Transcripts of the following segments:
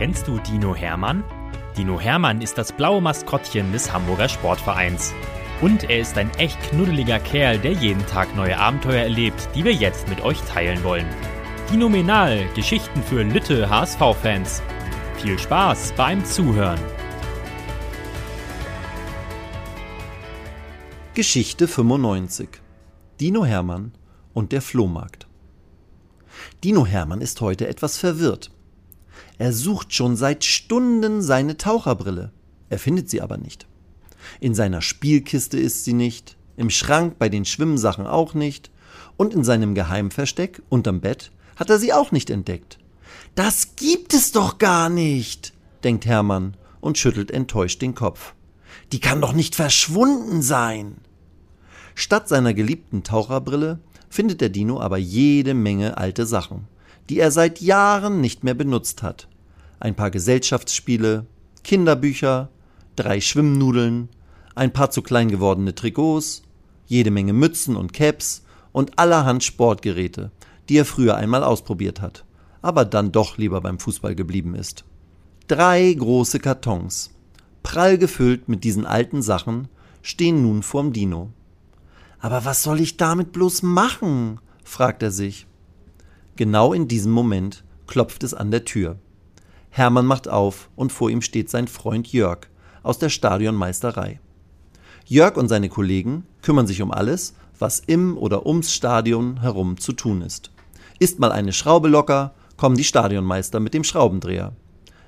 Kennst du Dino Hermann? Dino Hermann ist das blaue Maskottchen des Hamburger Sportvereins. Und er ist ein echt knuddeliger Kerl, der jeden Tag neue Abenteuer erlebt, die wir jetzt mit euch teilen wollen. Dinominal, Geschichten für Lütte HSV-Fans. Viel Spaß beim Zuhören. Geschichte 95 Dino Hermann und der Flohmarkt. Dino Hermann ist heute etwas verwirrt. Er sucht schon seit Stunden seine Taucherbrille. Er findet sie aber nicht. In seiner Spielkiste ist sie nicht, im Schrank bei den Schwimmsachen auch nicht, und in seinem Geheimversteck unterm Bett hat er sie auch nicht entdeckt. Das gibt es doch gar nicht, denkt Hermann und schüttelt enttäuscht den Kopf. Die kann doch nicht verschwunden sein. Statt seiner geliebten Taucherbrille findet der Dino aber jede Menge alte Sachen, die er seit Jahren nicht mehr benutzt hat ein paar Gesellschaftsspiele, Kinderbücher, drei Schwimmnudeln, ein paar zu klein gewordene Trikots, jede Menge Mützen und Caps und allerhand Sportgeräte, die er früher einmal ausprobiert hat, aber dann doch lieber beim Fußball geblieben ist. Drei große Kartons, prall gefüllt mit diesen alten Sachen, stehen nun vorm Dino. Aber was soll ich damit bloß machen? fragt er sich. Genau in diesem Moment klopft es an der Tür. Hermann macht auf und vor ihm steht sein Freund Jörg aus der Stadionmeisterei. Jörg und seine Kollegen kümmern sich um alles, was im oder ums Stadion herum zu tun ist. Ist mal eine Schraube locker, kommen die Stadionmeister mit dem Schraubendreher.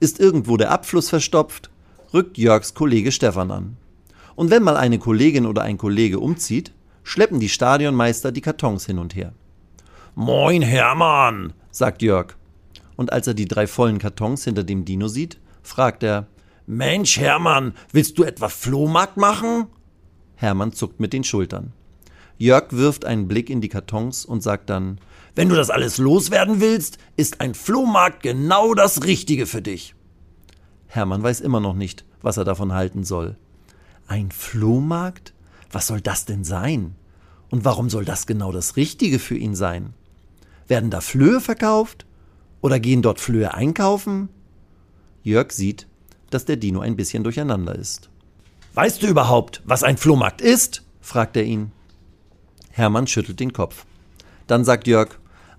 Ist irgendwo der Abfluss verstopft, rückt Jörgs Kollege Stefan an. Und wenn mal eine Kollegin oder ein Kollege umzieht, schleppen die Stadionmeister die Kartons hin und her. Moin Hermann, sagt Jörg und als er die drei vollen Kartons hinter dem Dino sieht, fragt er Mensch, Hermann, willst du etwa Flohmarkt machen? Hermann zuckt mit den Schultern. Jörg wirft einen Blick in die Kartons und sagt dann Wenn du das alles loswerden willst, ist ein Flohmarkt genau das Richtige für dich. Hermann weiß immer noch nicht, was er davon halten soll. Ein Flohmarkt? Was soll das denn sein? Und warum soll das genau das Richtige für ihn sein? Werden da Flöhe verkauft? Oder gehen dort Flöhe einkaufen? Jörg sieht, dass der Dino ein bisschen durcheinander ist. Weißt du überhaupt, was ein Flohmarkt ist? fragt er ihn. Hermann schüttelt den Kopf. Dann sagt Jörg,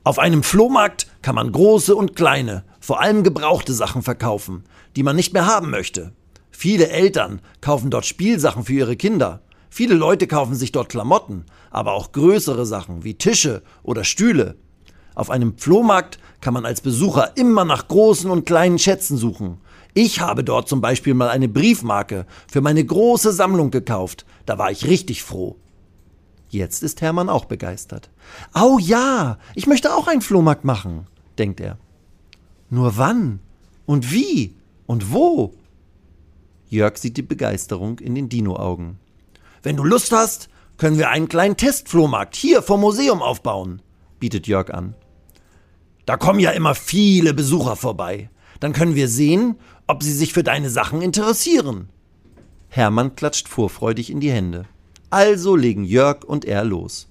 auf einem Flohmarkt kann man große und kleine, vor allem gebrauchte Sachen verkaufen, die man nicht mehr haben möchte. Viele Eltern kaufen dort Spielsachen für ihre Kinder. Viele Leute kaufen sich dort Klamotten, aber auch größere Sachen wie Tische oder Stühle. Auf einem Flohmarkt kann man als Besucher immer nach großen und kleinen Schätzen suchen. Ich habe dort zum Beispiel mal eine Briefmarke für meine große Sammlung gekauft. Da war ich richtig froh. Jetzt ist Hermann auch begeistert. Oh ja, ich möchte auch einen Flohmarkt machen, denkt er. Nur wann? Und wie? Und wo? Jörg sieht die Begeisterung in den Dino-Augen. Wenn du Lust hast, können wir einen kleinen Testflohmarkt hier vom Museum aufbauen, bietet Jörg an. Da kommen ja immer viele Besucher vorbei. Dann können wir sehen, ob sie sich für deine Sachen interessieren. Hermann klatscht vorfreudig in die Hände. Also legen Jörg und er los.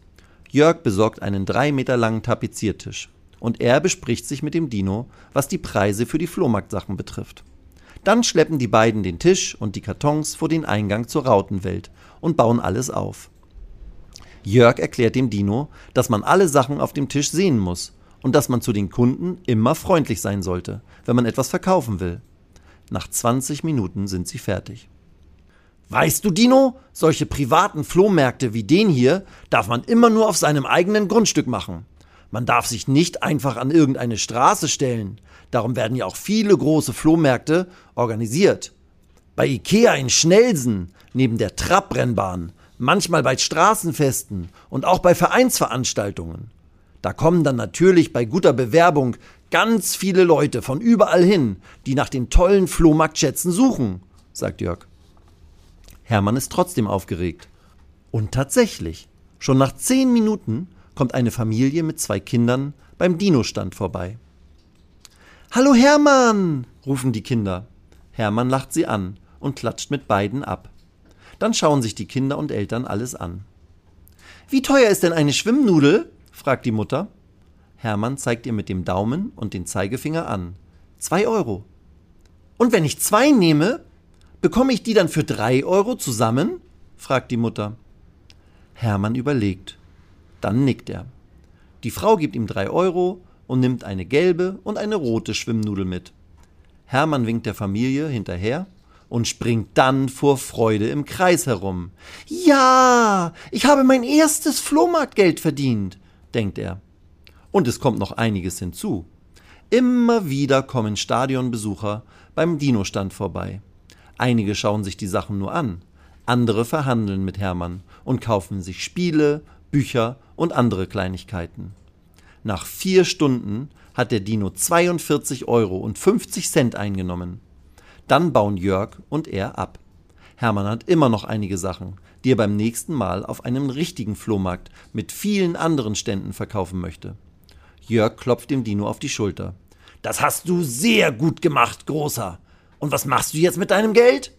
Jörg besorgt einen drei Meter langen Tapeziertisch. Und er bespricht sich mit dem Dino, was die Preise für die Flohmarktsachen betrifft. Dann schleppen die beiden den Tisch und die Kartons vor den Eingang zur Rautenwelt und bauen alles auf. Jörg erklärt dem Dino, dass man alle Sachen auf dem Tisch sehen muss und dass man zu den Kunden immer freundlich sein sollte, wenn man etwas verkaufen will. Nach 20 Minuten sind sie fertig. Weißt du, Dino, solche privaten Flohmärkte wie den hier darf man immer nur auf seinem eigenen Grundstück machen. Man darf sich nicht einfach an irgendeine Straße stellen. Darum werden ja auch viele große Flohmärkte organisiert. Bei Ikea in Schnelsen, neben der Trabrennbahn, manchmal bei Straßenfesten und auch bei Vereinsveranstaltungen. Da kommen dann natürlich bei guter Bewerbung ganz viele Leute von überall hin, die nach den tollen Flohmarktschätzen suchen, sagt Jörg. Hermann ist trotzdem aufgeregt. Und tatsächlich, schon nach zehn Minuten kommt eine Familie mit zwei Kindern beim Dino-Stand vorbei. Hallo Hermann, rufen die Kinder. Hermann lacht sie an und klatscht mit beiden ab. Dann schauen sich die Kinder und Eltern alles an. Wie teuer ist denn eine Schwimmnudel? Fragt die Mutter. Hermann zeigt ihr mit dem Daumen und den Zeigefinger an. Zwei Euro. Und wenn ich zwei nehme, bekomme ich die dann für drei Euro zusammen? fragt die Mutter. Hermann überlegt. Dann nickt er. Die Frau gibt ihm drei Euro und nimmt eine gelbe und eine rote Schwimmnudel mit. Hermann winkt der Familie hinterher und springt dann vor Freude im Kreis herum. Ja, ich habe mein erstes Flohmarktgeld verdient, denkt er. Und es kommt noch einiges hinzu. Immer wieder kommen Stadionbesucher beim Dino-Stand vorbei. Einige schauen sich die Sachen nur an, andere verhandeln mit Hermann und kaufen sich Spiele, Bücher und andere Kleinigkeiten. Nach vier Stunden hat der Dino 42 Euro und 50 Cent eingenommen. Dann bauen Jörg und er ab. Hermann hat immer noch einige Sachen, die er beim nächsten Mal auf einem richtigen Flohmarkt mit vielen anderen Ständen verkaufen möchte. Jörg klopft dem Dino auf die Schulter. Das hast du sehr gut gemacht, Großer. Und was machst du jetzt mit deinem Geld?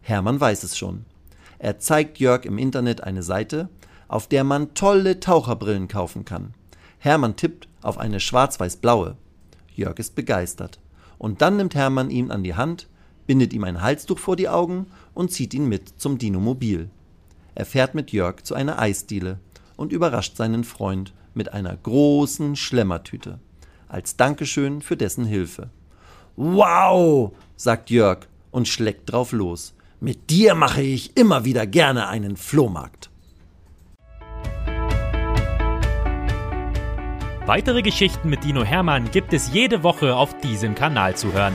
Hermann weiß es schon. Er zeigt Jörg im Internet eine Seite, auf der man tolle Taucherbrillen kaufen kann. Hermann tippt auf eine schwarz-weiß-blaue. Jörg ist begeistert. Und dann nimmt Hermann ihn an die Hand, bindet ihm ein Halstuch vor die Augen und zieht ihn mit zum Dinomobil. Er fährt mit Jörg zu einer Eisdiele und überrascht seinen Freund mit einer großen Schlemmertüte, als Dankeschön für dessen Hilfe. Wow, sagt Jörg und schlägt drauf los. Mit dir mache ich immer wieder gerne einen Flohmarkt. Weitere Geschichten mit Dino Hermann gibt es jede Woche auf diesem Kanal zu hören.